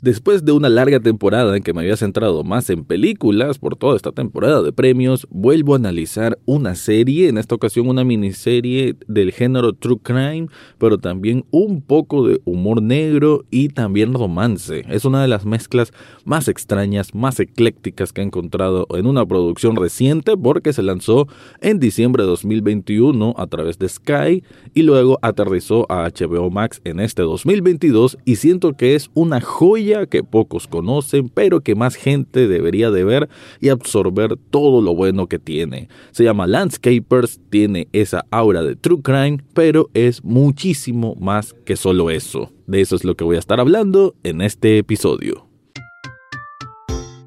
Después de una larga temporada en que me había centrado más en películas por toda esta temporada de premios, vuelvo a analizar una serie, en esta ocasión una miniserie del género True Crime, pero también un poco de humor negro y también romance. Es una de las mezclas más extrañas, más eclécticas que he encontrado en una producción reciente porque se lanzó en diciembre de 2021 a través de Sky y luego aterrizó a HBO Max en este 2022 y siento que es una joya que pocos conocen, pero que más gente debería de ver y absorber todo lo bueno que tiene. Se llama Landscapers, tiene esa aura de true crime, pero es muchísimo más que solo eso. De eso es lo que voy a estar hablando en este episodio.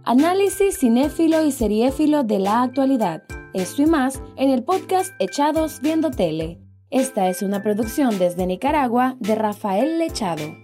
Análisis cinéfilo y seriéfilo de la actualidad. Esto y más en el podcast Echados Viendo Tele. Esta es una producción desde Nicaragua de Rafael Lechado.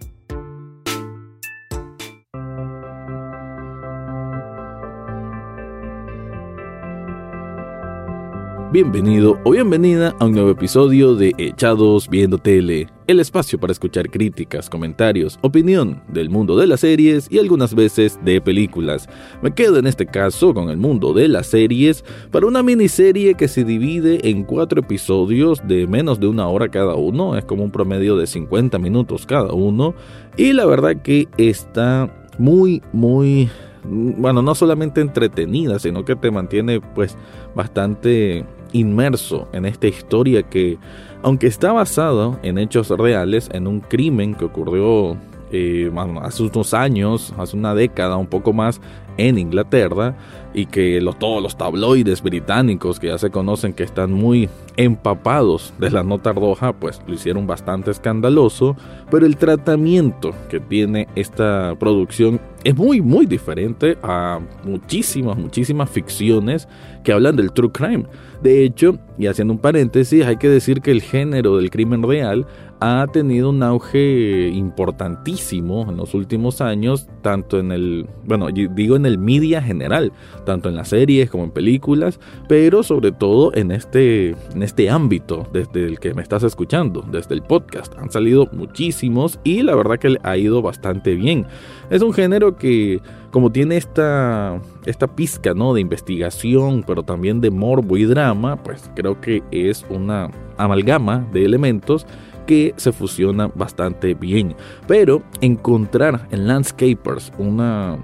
Bienvenido o bienvenida a un nuevo episodio de Echados Viendo Tele, el espacio para escuchar críticas, comentarios, opinión del mundo de las series y algunas veces de películas. Me quedo en este caso con el mundo de las series para una miniserie que se divide en cuatro episodios de menos de una hora cada uno, es como un promedio de 50 minutos cada uno, y la verdad que está muy, muy bueno, no solamente entretenida, sino que te mantiene pues bastante inmerso en esta historia que, aunque está basada en hechos reales, en un crimen que ocurrió eh, hace unos años, hace una década, un poco más, en Inglaterra, y que todos los tabloides británicos que ya se conocen que están muy empapados de la nota roja, pues lo hicieron bastante escandaloso, pero el tratamiento que tiene esta producción es muy, muy diferente a muchísimas, muchísimas ficciones que hablan del true crime. De hecho, y haciendo un paréntesis, hay que decir que el género del crimen real ha tenido un auge importantísimo en los últimos años, tanto en el, bueno, digo en el media general, tanto en las series como en películas, pero sobre todo en este, en este ámbito desde el que me estás escuchando, desde el podcast. Han salido muchísimos y la verdad que ha ido bastante bien. Es un género que como tiene esta, esta pizca ¿no? de investigación, pero también de morbo y drama, pues creo que es una amalgama de elementos que se fusiona bastante bien. Pero encontrar en Landscapers una,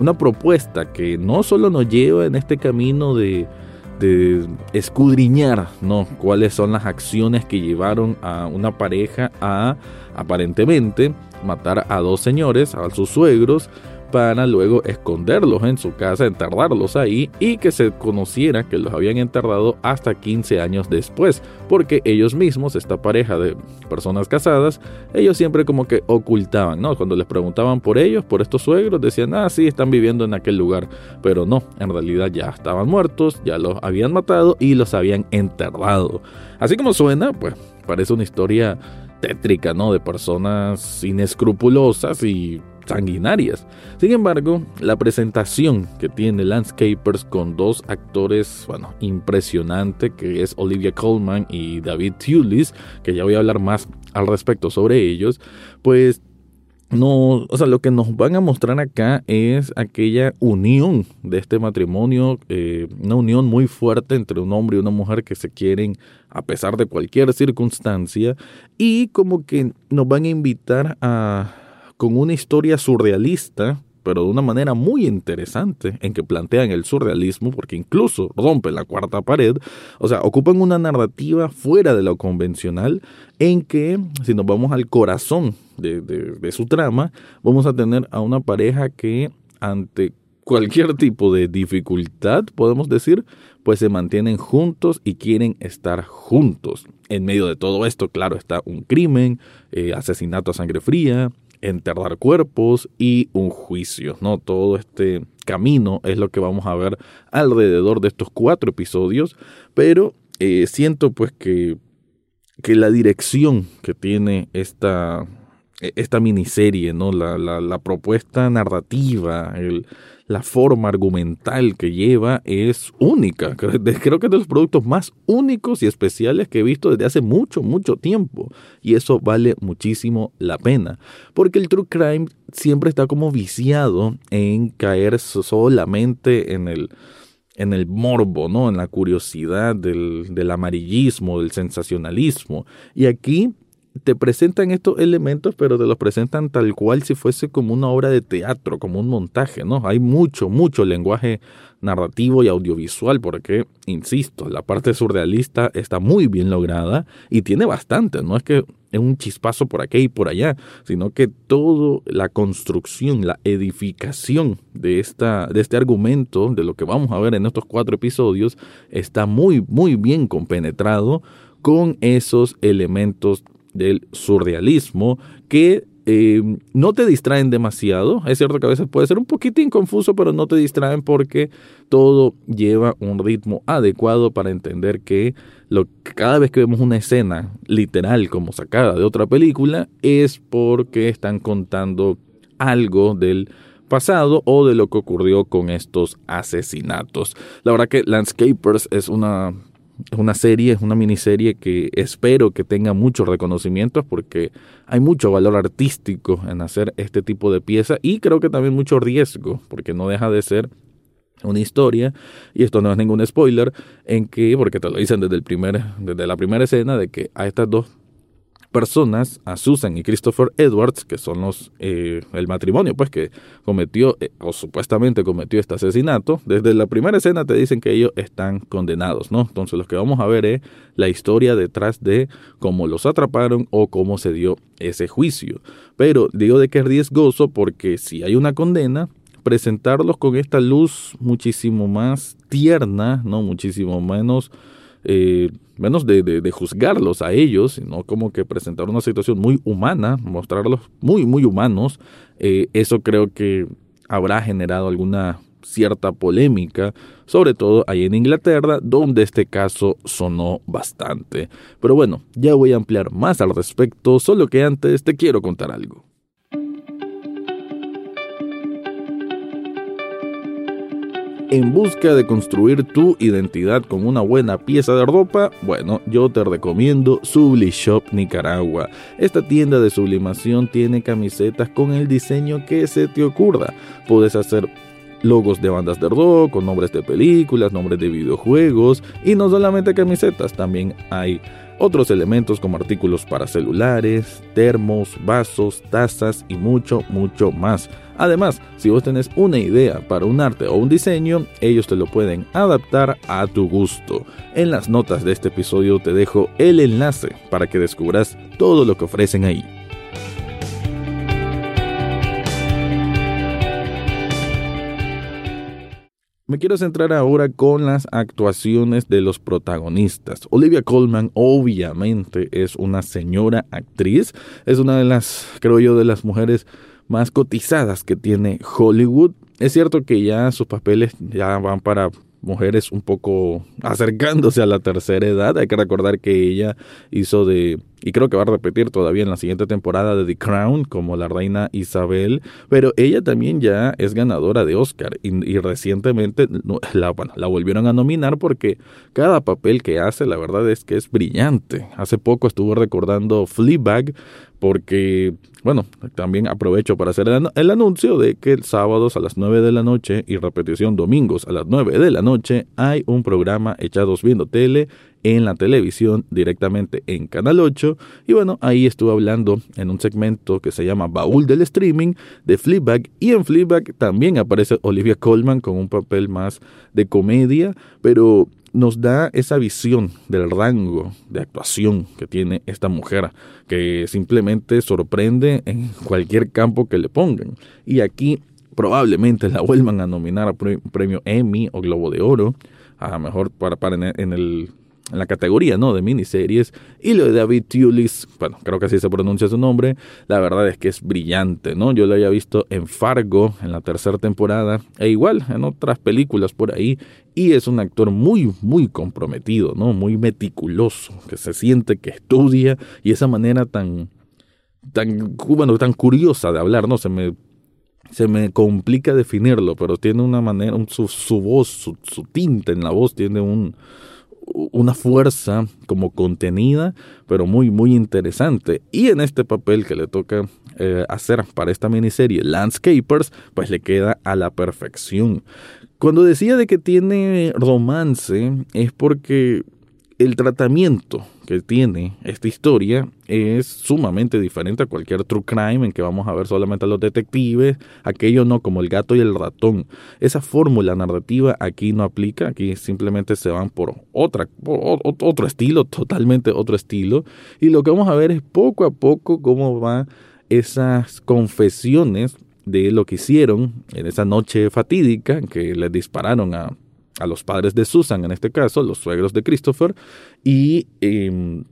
una propuesta que no solo nos lleva en este camino de, de escudriñar ¿no? cuáles son las acciones que llevaron a una pareja a aparentemente matar a dos señores, a sus suegros, para luego esconderlos en su casa, enterrarlos ahí y que se conociera que los habían enterrado hasta 15 años después, porque ellos mismos, esta pareja de personas casadas, ellos siempre como que ocultaban, ¿no? Cuando les preguntaban por ellos, por estos suegros, decían, ah, sí, están viviendo en aquel lugar, pero no, en realidad ya estaban muertos, ya los habían matado y los habían enterrado. Así como suena, pues parece una historia tétrica, ¿no? De personas inescrupulosas y sanguinarias. Sin embargo, la presentación que tiene Landscapers con dos actores, bueno, impresionante, que es Olivia Colman y David Thewlis, que ya voy a hablar más al respecto sobre ellos, pues no, o sea, lo que nos van a mostrar acá es aquella unión de este matrimonio, eh, una unión muy fuerte entre un hombre y una mujer que se quieren a pesar de cualquier circunstancia y como que nos van a invitar a con una historia surrealista, pero de una manera muy interesante en que plantean el surrealismo, porque incluso rompen la cuarta pared, o sea, ocupan una narrativa fuera de lo convencional, en que, si nos vamos al corazón de, su trama, vamos a tener a una pareja que ante cualquier tipo de dificultad, podemos decir, pues se mantienen juntos y quieren estar juntos. En medio de todo esto, claro, está un crimen, eh, asesinato a sangre fría, enterrar cuerpos y un juicio, ¿no? Todo este camino es lo que vamos a ver alrededor de estos cuatro episodios, pero eh, siento pues que, que la dirección que tiene esta, esta miniserie, ¿no? La, la, propuesta narrativa, la forma argumental que lleva es única. Creo que es de los productos más únicos y especiales que he visto desde hace mucho, mucho tiempo. Y eso vale muchísimo la pena. Porque el True Crime siempre está como viciado en caer solamente en el en el morbo, ¿no? En la curiosidad del, del amarillismo, del sensacionalismo. Y aquí te presentan estos elementos, pero te los presentan tal cual si fuese como una obra de teatro, como un montaje, ¿no? Hay mucho, mucho lenguaje narrativo y audiovisual, porque, insisto, la parte surrealista está muy bien lograda y tiene bastante, no es que es un chispazo por aquí y por allá, sino que toda la construcción, la edificación de, esta, de este argumento, de lo que vamos a ver en estos cuatro episodios, está muy, muy bien compenetrado con esos elementos del surrealismo que eh, no te distraen demasiado. Es cierto que a veces puede ser un poquitín confuso, pero no te distraen porque todo lleva un ritmo adecuado para entender que lo, cada vez que vemos una escena literal como sacada de otra película es porque están contando algo del pasado o de lo que ocurrió con estos asesinatos. La verdad que Landscapers es una es una serie, es una miniserie que espero que tenga muchos reconocimientos porque hay mucho valor artístico en hacer este tipo de pieza y creo que también mucho riesgo porque no deja de ser una historia y esto no es ningún spoiler en que porque te lo dicen desde el primer desde la primera escena de que a estas dos personas, a Susan y Christopher Edwards, que son los eh, el matrimonio, pues que cometió eh, o supuestamente cometió este asesinato. Desde la primera escena te dicen que ellos están condenados, ¿no? Entonces lo que vamos a ver es la historia detrás de cómo los atraparon o cómo se dio ese juicio. Pero digo de que es riesgoso porque si hay una condena, presentarlos con esta luz muchísimo más tierna, no, muchísimo menos eh, menos de, juzgarlos a ellos, sino como que presentar una situación muy humana, mostrarlos muy, muy humanos, eh, eso creo que habrá generado alguna cierta polémica, sobre todo ahí en Inglaterra, donde este caso sonó bastante. Pero bueno, ya voy a ampliar más al respecto, solo que antes te quiero contar algo. En busca de construir tu identidad con una buena pieza de ropa, bueno, yo te recomiendo Shop Nicaragua. Esta tienda de sublimación tiene camisetas con el diseño que se te ocurra. Puedes hacer logos de bandas de rock, con nombres de películas, nombres de videojuegos y no solamente camisetas, también hay otros elementos como artículos para celulares, termos, vasos, tazas y mucho, mucho más. Además, si vos tenés una idea para un arte o un diseño, ellos te lo pueden adaptar a tu gusto. En las notas de este episodio te dejo el enlace para que descubras todo lo que ofrecen ahí. Me quiero centrar ahora con las actuaciones de los protagonistas. Olivia Colman obviamente es una señora actriz, es una de las, creo yo, de las mujeres más cotizadas que tiene Hollywood. Es cierto que ya sus papeles ya van para mujeres un poco acercándose a la tercera edad. Hay que recordar que ella hizo de, y creo que va a repetir todavía en la siguiente temporada de The Crown como la reina Isabel, pero ella también ya es ganadora de Oscar y, recientemente la, la volvieron a nominar porque cada papel que hace la verdad es que es brillante. Hace poco estuvo recordando Fleabag porque, bueno, también aprovecho para hacer el, anuncio de que el sábados a las 9 de la noche y repetición domingos a las 9 de la noche hay un programa Echados Viendo Tele en la televisión directamente en Canal 8 y bueno, ahí estuve hablando en un segmento que se llama Baúl del Streaming de Fleabag y en Fleabag también aparece Olivia Colman con un papel más de comedia, pero nos da esa visión del rango de actuación que tiene esta mujer, que simplemente sorprende en cualquier campo que le pongan. Y aquí probablemente la vuelvan a nominar a premio Emmy o Globo de Oro, a mejor para, para en el en la categoría ¿no? de miniseries. Y lo de David Tulis, bueno, creo que así se pronuncia su nombre, la verdad es que es brillante, ¿no? Yo lo había visto en Fargo en la tercera temporada, e igual en otras películas por ahí, y es un actor muy, muy comprometido, ¿no? Muy meticuloso, que se siente que estudia, y esa manera tan tan, bueno, tan curiosa de hablar, ¿no? Se me, se me complica definirlo, pero tiene una manera, su, su, voz, su, su tinte en la voz tiene un, una fuerza como contenida, pero muy, muy interesante. Y en este papel que le toca eh, hacer para esta miniserie, Landscapers, pues le queda a la perfección. Cuando decía de que tiene romance, es porque el tratamiento que tiene esta historia es sumamente diferente a cualquier true crime en que vamos a ver solamente a los detectives, aquello no como el gato y el ratón. Esa fórmula narrativa aquí no aplica, aquí simplemente se van por otra otro estilo, totalmente otro estilo, y lo que vamos a ver es poco a poco cómo van esas confesiones de lo que hicieron en esa noche fatídica que le dispararon a a los padres de Susan, en este caso, los suegros de Christopher, y em,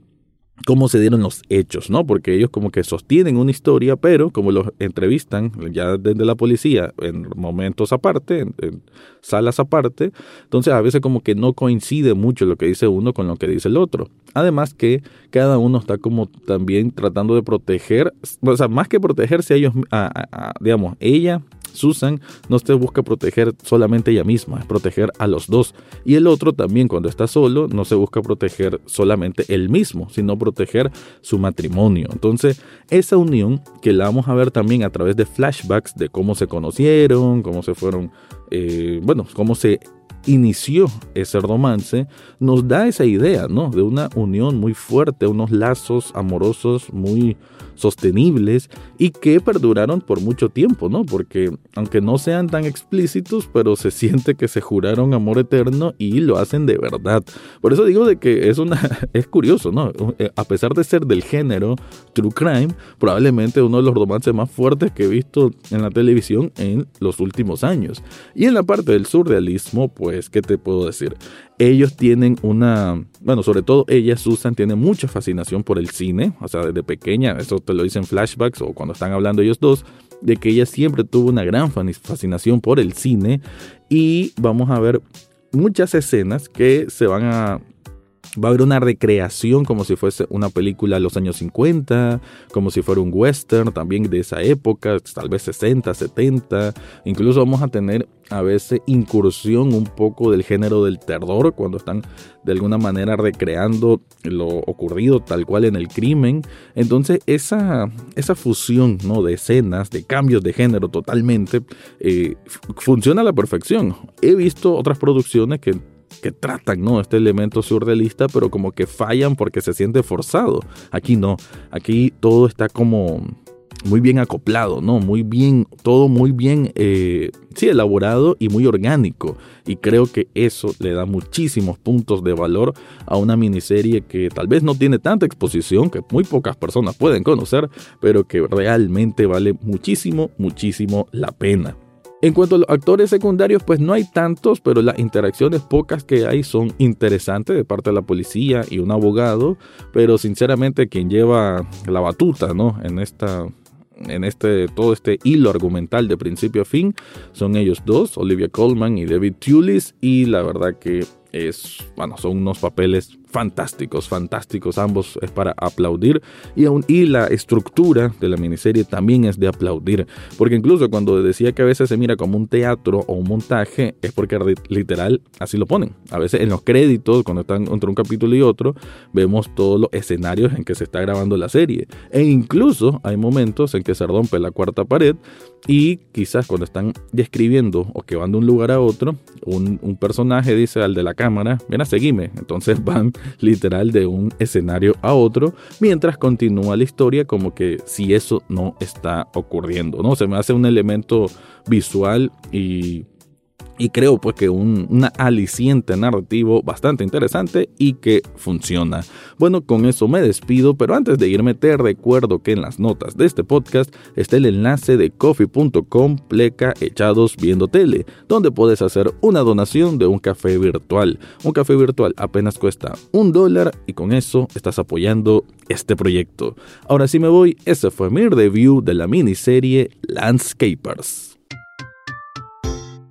cómo se dieron los hechos, ¿no? Porque ellos como que sostienen una historia, pero como los entrevistan ya desde la policía en momentos aparte, en, salas aparte, entonces a veces como que no coincide mucho lo que dice uno con lo que dice el otro. Además que cada uno está como también tratando de proteger, o sea, más que protegerse a ellos, digamos, ella Susan no se busca proteger solamente ella misma, es proteger a los dos. Y el otro también cuando está solo no se busca proteger solamente él mismo, sino proteger su matrimonio. Entonces, esa unión que la vamos a ver también a través de flashbacks de cómo se conocieron, cómo se fueron, eh, bueno, cómo se inició ese romance, nos da esa idea, ¿no? De una unión muy fuerte, unos lazos amorosos muy sostenibles y que perduraron por mucho tiempo, ¿no? Porque aunque no sean tan explícitos, pero se siente que se juraron amor eterno y lo hacen de verdad. Por eso digo de que es una es curioso, ¿no? Eh, a pesar de ser del género true crime, probablemente uno de los romances más fuertes que he visto en la televisión en los últimos años. Y en la parte del surrealismo, pues, ¿qué te puedo decir? ellos tienen una, bueno, sobre todo ella, Susan, tiene mucha fascinación por el cine, o sea, desde pequeña, eso te lo dicen flashbacks o cuando están hablando ellos dos, de que ella siempre tuvo una gran fascinación por el cine y vamos a ver muchas escenas que se van a Va a haber una recreación como si fuese una película de los años 50, como si fuera un western también de esa época, tal vez 60, 70. Incluso vamos a tener a veces incursión un poco del género del terror cuando están de alguna manera recreando lo ocurrido tal cual en el crimen. Entonces esa, esa fusión ¿no? de escenas, de cambios de género totalmente, eh, funciona a la perfección. He visto otras producciones que que tratan, ¿no? Este elemento surrealista, pero como que fallan porque se siente forzado. Aquí no, aquí todo está como muy bien acoplado, ¿no? Muy bien, todo muy bien, eh, sí, elaborado y muy orgánico. Y creo que eso le da muchísimos puntos de valor a una miniserie que tal vez no tiene tanta exposición, que muy pocas personas pueden conocer, pero que realmente vale muchísimo, muchísimo la pena. En cuanto a los actores secundarios, pues no hay tantos, pero las interacciones pocas que hay son interesantes de parte de la policía y un abogado, pero sinceramente quien lleva la batuta, ¿no? En esta en este todo este hilo argumental de principio a fin son ellos dos, Olivia Colman y David Tulis y la verdad que es, bueno, son unos papeles fantásticos, fantásticos, ambos es para aplaudir y, aún, y la estructura de la miniserie también es de aplaudir, porque incluso cuando decía que a veces se mira como un teatro o un montaje, es porque literal así lo ponen. A veces en los créditos, cuando están entre un capítulo y otro, vemos todos los escenarios en que se está grabando la serie. E incluso hay momentos en que se rompe la cuarta pared y quizás cuando están describiendo o que van de un lugar a otro, un, un personaje dice al de la cámara, ven a seguirme. Entonces van literal de un escenario a otro, mientras continúa la historia como que si eso no está ocurriendo, ¿no? Se me hace un elemento visual y y creo pues que un, aliciente narrativo bastante interesante y que funciona. Bueno, con eso me despido, pero antes de irme te recuerdo que en las notas de este podcast está el enlace de coffee.com pleca echados viendo tele, donde puedes hacer una donación de un café virtual. Un café virtual apenas cuesta un dólar y con eso estás apoyando este proyecto. Ahora sí me voy, ese fue mi review de la miniserie Landscapers.